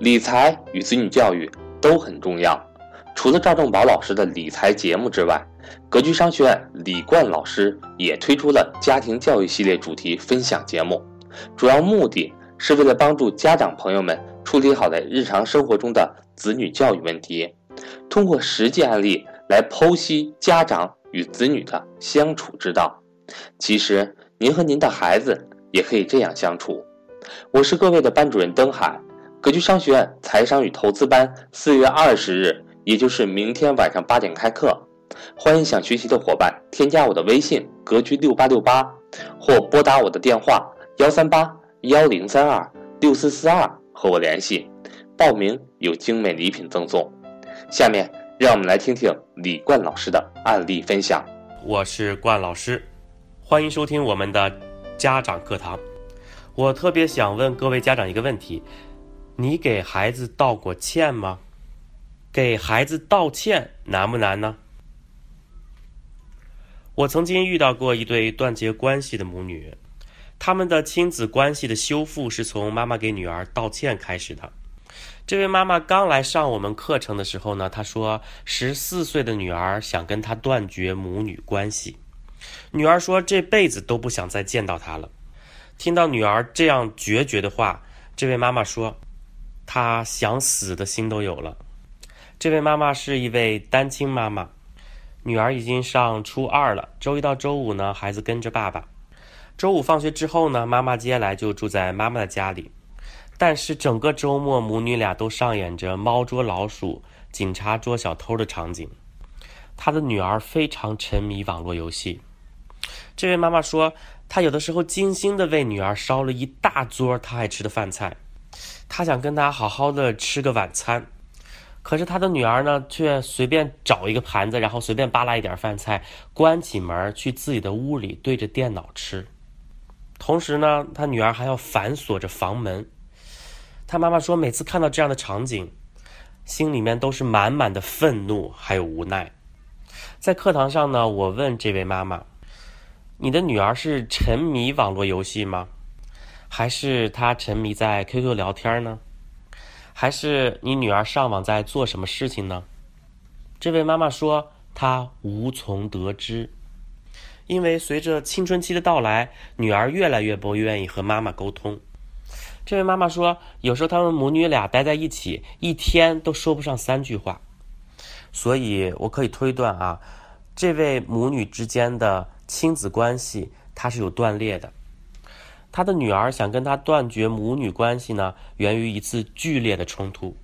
理财与子女教育都很重要。除了赵正宝老师的理财节目之外，格局商学院李冠老师也推出了家庭教育系列主题分享节目，主要目的是为了帮助家长朋友们处理好在日常生活中的子女教育问题，通过实际案例来剖析家长与子女的相处之道。其实，您和您的孩子也可以这样相处。我是各位的班主任登海。格局商学院财商与投资班四月二十日，也就是明天晚上八点开课，欢迎想学习的伙伴添加我的微信“格局六八六八”，或拨打我的电话幺三八幺零三二六四四二和我联系，报名有精美礼品赠送。下面让我们来听听李冠老师的案例分享。我是冠老师，欢迎收听我们的家长课堂。我特别想问各位家长一个问题。你给孩子道过歉吗？给孩子道歉难不难呢？我曾经遇到过一对断绝关系的母女，他们的亲子关系的修复是从妈妈给女儿道歉开始的。这位妈妈刚来上我们课程的时候呢，她说十四岁的女儿想跟她断绝母女关系，女儿说这辈子都不想再见到她了。听到女儿这样决绝的话，这位妈妈说。他想死的心都有了。这位妈妈是一位单亲妈妈，女儿已经上初二了。周一到周五呢，孩子跟着爸爸。周五放学之后呢，妈妈接下来就住在妈妈的家里。但是整个周末，母女俩都上演着猫捉老鼠、警察捉小偷的场景。她的女儿非常沉迷网络游戏。这位妈妈说，她有的时候精心的为女儿烧了一大桌她爱吃的饭菜。他想跟他好好的吃个晚餐，可是他的女儿呢，却随便找一个盘子，然后随便扒拉一点饭菜，关起门去自己的屋里对着电脑吃。同时呢，他女儿还要反锁着房门。他妈妈说，每次看到这样的场景，心里面都是满满的愤怒还有无奈。在课堂上呢，我问这位妈妈：“你的女儿是沉迷网络游戏吗？”还是他沉迷在 QQ 聊天呢？还是你女儿上网在做什么事情呢？这位妈妈说她无从得知，因为随着青春期的到来，女儿越来越不愿意和妈妈沟通。这位妈妈说，有时候他们母女俩待在一起，一天都说不上三句话。所以我可以推断啊，这位母女之间的亲子关系，它是有断裂的。他的女儿想跟他断绝母女关系呢，源于一次剧烈的冲突。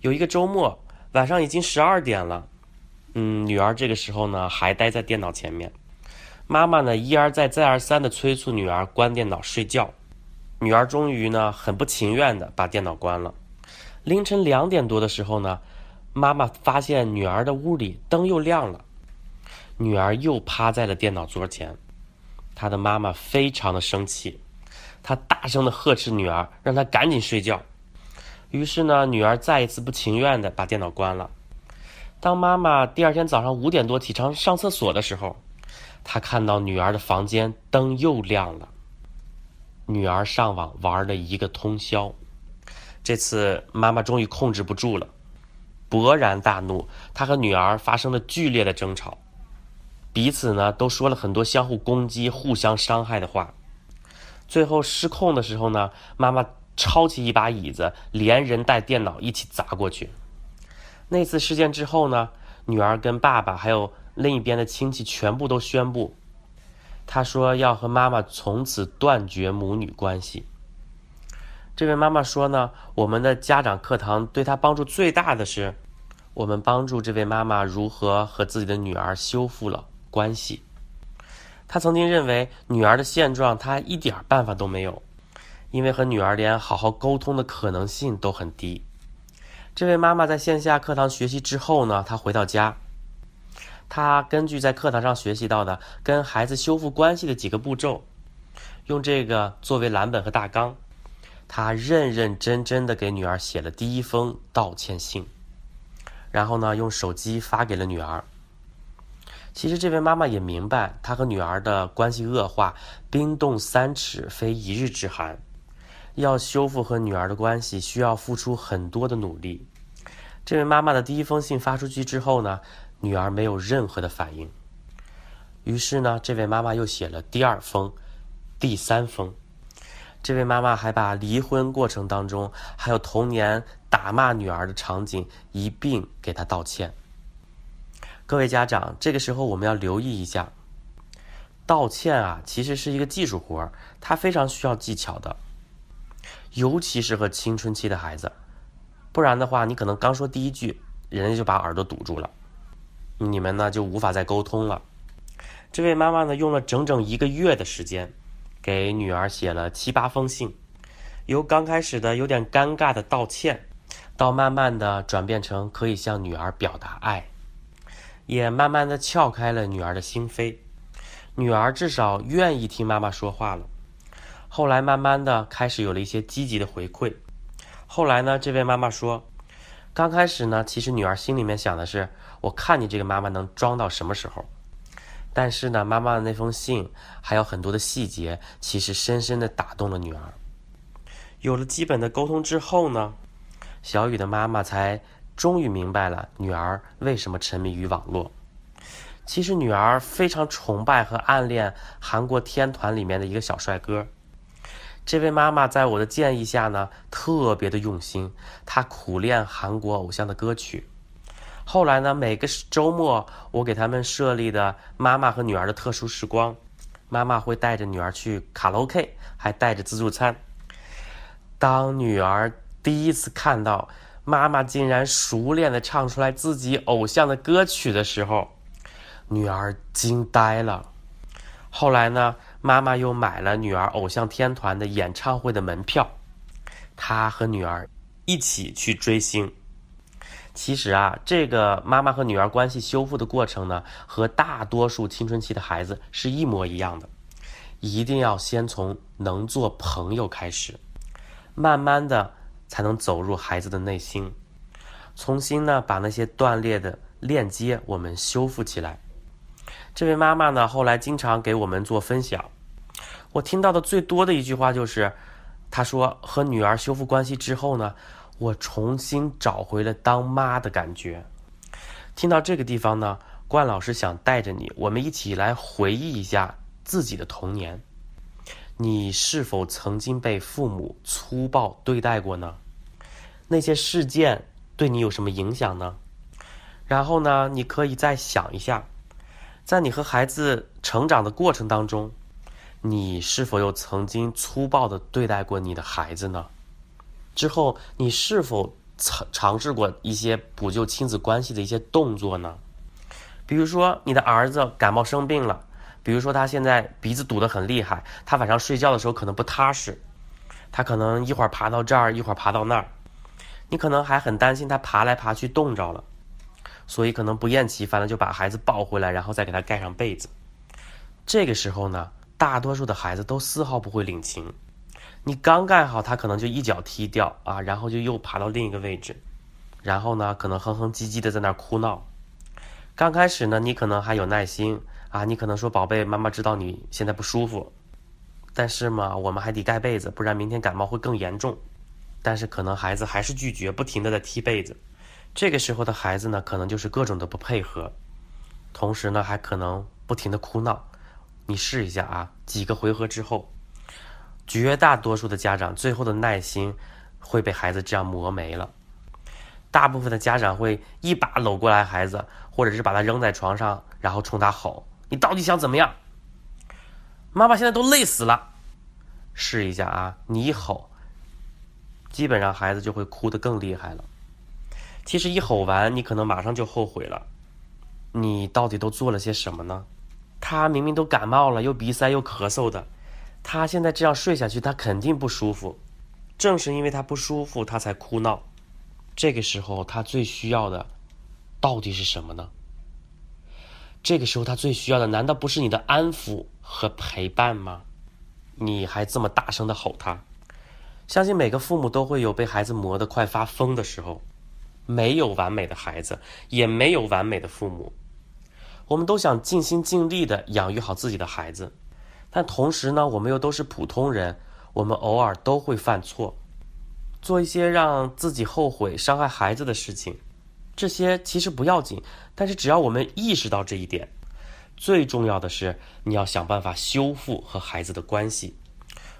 有一个周末晚上已经十二点了，嗯，女儿这个时候呢还待在电脑前面，妈妈呢一而再再而三的催促女儿关电脑睡觉，女儿终于呢很不情愿的把电脑关了。凌晨两点多的时候呢，妈妈发现女儿的屋里灯又亮了，女儿又趴在了电脑桌前，她的妈妈非常的生气。他大声的呵斥女儿，让她赶紧睡觉。于是呢，女儿再一次不情愿的把电脑关了。当妈妈第二天早上五点多起床上厕所的时候，她看到女儿的房间灯又亮了。女儿上网玩了一个通宵。这次妈妈终于控制不住了，勃然大怒。她和女儿发生了剧烈的争吵，彼此呢都说了很多相互攻击、互相伤害的话。最后失控的时候呢，妈妈抄起一把椅子，连人带电脑一起砸过去。那次事件之后呢，女儿跟爸爸还有另一边的亲戚全部都宣布，他说要和妈妈从此断绝母女关系。这位妈妈说呢，我们的家长课堂对她帮助最大的是，我们帮助这位妈妈如何和自己的女儿修复了关系。他曾经认为女儿的现状他一点办法都没有，因为和女儿连好好沟通的可能性都很低。这位妈妈在线下课堂学习之后呢，她回到家，她根据在课堂上学习到的跟孩子修复关系的几个步骤，用这个作为蓝本和大纲，她认认真真的给女儿写了第一封道歉信，然后呢，用手机发给了女儿。其实这位妈妈也明白，她和女儿的关系恶化，冰冻三尺非一日之寒。要修复和女儿的关系，需要付出很多的努力。这位妈妈的第一封信发出去之后呢，女儿没有任何的反应。于是呢，这位妈妈又写了第二封、第三封。这位妈妈还把离婚过程当中，还有童年打骂女儿的场景一并给她道歉。各位家长，这个时候我们要留意一下，道歉啊，其实是一个技术活儿，它非常需要技巧的，尤其是和青春期的孩子。不然的话，你可能刚说第一句，人家就把耳朵堵住了，你们呢就无法再沟通了。这位妈妈呢，用了整整一个月的时间，给女儿写了七八封信，由刚开始的有点尴尬的道歉，到慢慢的转变成可以向女儿表达爱，也慢慢的撬开了女儿的心扉，女儿至少愿意听妈妈说话了。后来慢慢的开始有了一些积极的回馈。后来呢，这位妈妈说，刚开始呢，其实女儿心里面想的是，我看你这个妈妈能装到什么时候。但是呢，妈妈的那封信还有很多的细节，其实深深的打动了女儿。有了基本的沟通之后呢，小雨的妈妈才终于明白了女儿为什么沉迷于网络。其实女儿非常崇拜和暗恋韩国天团里面的一个小帅哥。这位妈妈在我的建议下呢，特别的用心，她苦练韩国偶像的歌曲。后来呢，每个周末我给他们设立的妈妈和女儿的特殊时光，妈妈会带着女儿去卡拉 OK，还带着自助餐。当女儿第一次看到妈妈竟然熟练的唱出来自己偶像的歌曲的时候，女儿惊呆了。后来呢，妈妈又买了女儿偶像天团的演唱会的门票，她和女儿一起去追星。其实啊，这个妈妈和女儿关系修复的过程呢，和大多数青春期的孩子是一模一样的。一定要先从能做朋友开始，慢慢的才能走入孩子的内心，重新呢把那些断裂的链接我们修复起来。这位妈妈呢，后来经常给我们做分享，我听到的最多的一句话就是，她说和女儿修复关系之后呢。我重新找回了当妈的感觉。听到这个地方呢，冠老师想带着你，我们一起来回忆一下自己的童年。你是否曾经被父母粗暴对待过呢？那些事件对你有什么影响呢？然后呢，你可以再想一下，在你和孩子成长的过程当中，你是否又曾经粗暴的对待过你的孩子呢？之后，你是否尝尝试过一些补救亲子关系的一些动作呢？比如说，你的儿子感冒生病了，比如说他现在鼻子堵得很厉害，他晚上睡觉的时候可能不踏实，他可能一会儿爬到这儿，一会儿爬到那儿，你可能还很担心他爬来爬去冻着了，所以可能不厌其烦的就把孩子抱回来，然后再给他盖上被子。这个时候呢，大多数的孩子都丝毫不会领情。你刚盖好，他可能就一脚踢掉啊，然后就又爬到另一个位置，然后呢，可能哼哼唧唧的在那儿哭闹。刚开始呢，你可能还有耐心啊，你可能说：“宝贝，妈妈知道你现在不舒服，但是嘛，我们还得盖被子，不然明天感冒会更严重。”但是可能孩子还是拒绝，不停的在踢被子。这个时候的孩子呢，可能就是各种的不配合，同时呢，还可能不停的哭闹。你试一下啊，几个回合之后。绝大多数的家长最后的耐心会被孩子这样磨没了，大部分的家长会一把搂过来孩子，或者是把他扔在床上，然后冲他吼：“你到底想怎么样？”妈妈现在都累死了，试一下啊！你一吼，基本上孩子就会哭得更厉害了。其实一吼完，你可能马上就后悔了。你到底都做了些什么呢？他明明都感冒了，又鼻塞又咳嗽的。他现在这样睡下去，他肯定不舒服。正是因为他不舒服，他才哭闹。这个时候，他最需要的到底是什么呢？这个时候，他最需要的难道不是你的安抚和陪伴吗？你还这么大声的吼他，相信每个父母都会有被孩子磨得快发疯的时候。没有完美的孩子，也没有完美的父母。我们都想尽心尽力的养育好自己的孩子。但同时呢，我们又都是普通人，我们偶尔都会犯错，做一些让自己后悔、伤害孩子的事情。这些其实不要紧，但是只要我们意识到这一点，最重要的是你要想办法修复和孩子的关系，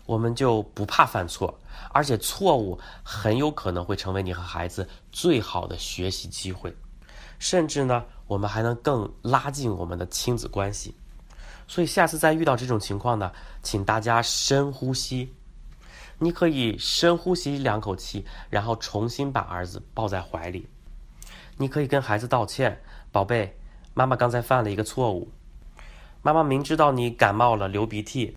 我们就不怕犯错，而且错误很有可能会成为你和孩子最好的学习机会，甚至呢，我们还能更拉近我们的亲子关系。所以下次再遇到这种情况呢，请大家深呼吸，你可以深呼吸两口气，然后重新把儿子抱在怀里。你可以跟孩子道歉，宝贝，妈妈刚才犯了一个错误。妈妈明知道你感冒了、流鼻涕、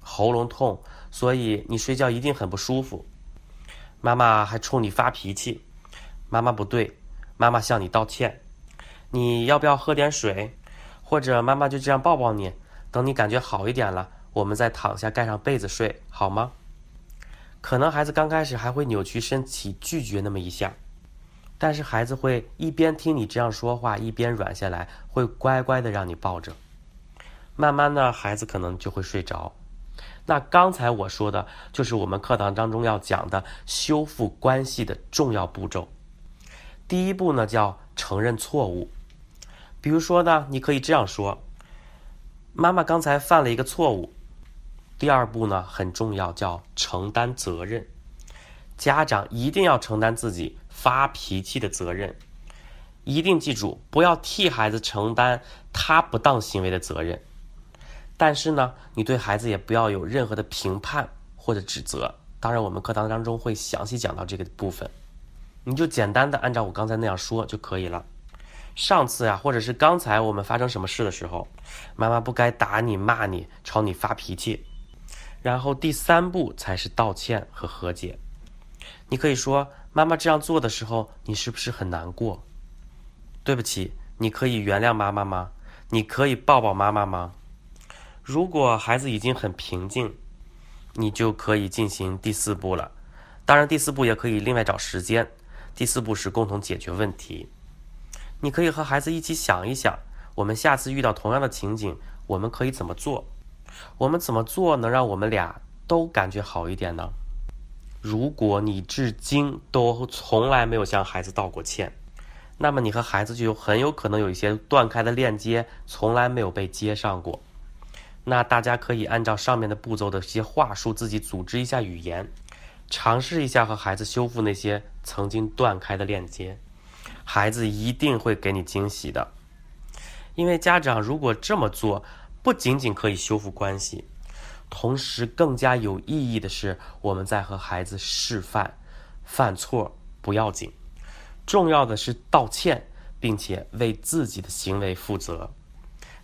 喉咙痛，所以你睡觉一定很不舒服。妈妈还冲你发脾气，妈妈不对，妈妈向你道歉。你要不要喝点水？或者妈妈就这样抱抱你，等你感觉好一点了，我们再躺下盖上被子睡，好吗？可能孩子刚开始还会扭曲身体拒绝那么一下。但是孩子会一边听你这样说话，一边软下来，会乖乖的让你抱着。慢慢的，孩子可能就会睡着。那刚才我说的就是我们课堂当中要讲的修复关系的重要步骤。第一步呢，叫承认错误。比如说呢，你可以这样说：“妈妈刚才犯了一个错误。”第二步呢，很重要，叫承担责任。家长一定要承担自己。发脾气的责任，一定记住，不要替孩子承担他不当行为的责任。但是呢，你对孩子也不要有任何的评判或者指责。当然，我们课堂当中会详细讲到这个部分，你就简单的按照我刚才那样说就可以了。上次呀，或者是刚才我们发生什么事的时候，妈妈不该打你、骂你、朝你发脾气。然后第三步才是道歉和和解。你可以说。妈妈这样做的时候，你是不是很难过？对不起，你可以原谅妈妈吗？你可以抱抱妈妈吗？如果孩子已经很平静，你就可以进行第四步了。当然，第四步也可以另外找时间。第四步是共同解决问题。你可以和孩子一起想一想，我们下次遇到同样的情景，我们可以怎么做？我们怎么做能让我们俩都感觉好一点呢？如果你至今都从来没有向孩子道过歉，那么你和孩子就有很有可能有一些断开的链接，从来没有被接上过。那大家可以按照上面的步骤的一些话术，自己组织一下语言，尝试一下和孩子修复那些曾经断开的链接，孩子一定会给你惊喜的。因为家长如果这么做，不仅仅可以修复关系。同时，更加有意义的是，我们在和孩子示范，犯错不要紧，重要的是道歉，并且为自己的行为负责。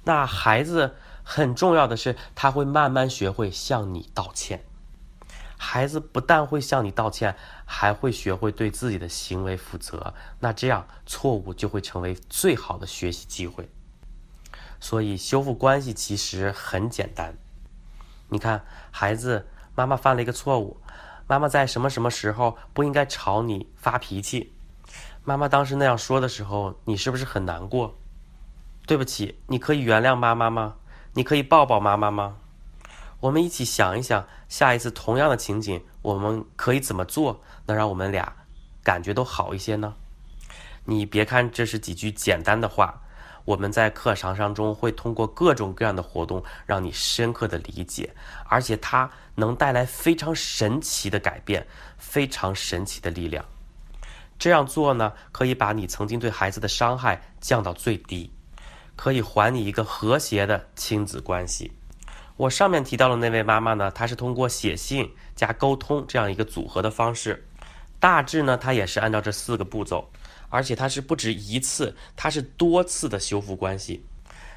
那孩子很重要的是，他会慢慢学会向你道歉。孩子不但会向你道歉，还会学会对自己的行为负责。那这样，错误就会成为最好的学习机会。所以，修复关系其实很简单。你看，孩子，妈妈犯了一个错误。妈妈在什么什么时候不应该朝你发脾气？妈妈当时那样说的时候，你是不是很难过？对不起，你可以原谅妈妈吗？你可以抱抱妈妈吗？我们一起想一想，下一次同样的情景，我们可以怎么做，能让我们俩感觉都好一些呢？你别看这是几句简单的话。我们在课堂当中会通过各种各样的活动，让你深刻的理解，而且它能带来非常神奇的改变，非常神奇的力量。这样做呢，可以把你曾经对孩子的伤害降到最低，可以还你一个和谐的亲子关系。我上面提到的那位妈妈呢，她是通过写信加沟通这样一个组合的方式，大致呢，她也是按照这四个步骤。而且它是不止一次，它是多次的修复关系。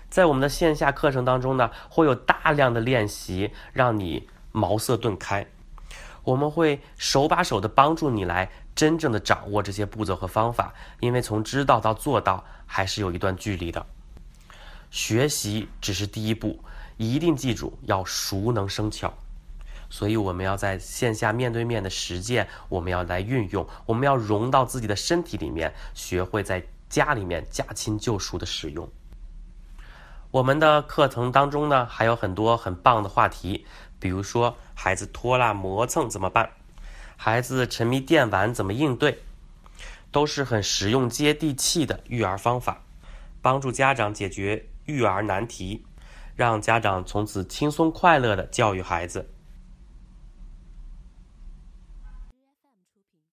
在我们的线下课程当中呢，会有大量的练习，让你茅塞顿开。我们会手把手的帮助你来真正的掌握这些步骤和方法，因为从知道到做到还是有一段距离的。学习只是第一步，一定记住要熟能生巧。所以我们要在线下面对面的实践我们要来运用我们要融到自己的身体里面学会在家里面驾轻就熟的使用。我们的课程当中呢还有很多很棒的话题比如说孩子拖拉磨蹭怎么办孩子沉迷电玩怎么应对都是很实用接地气的育儿方法帮助家长解决育儿难题让家长从此轻松快乐的教育孩子。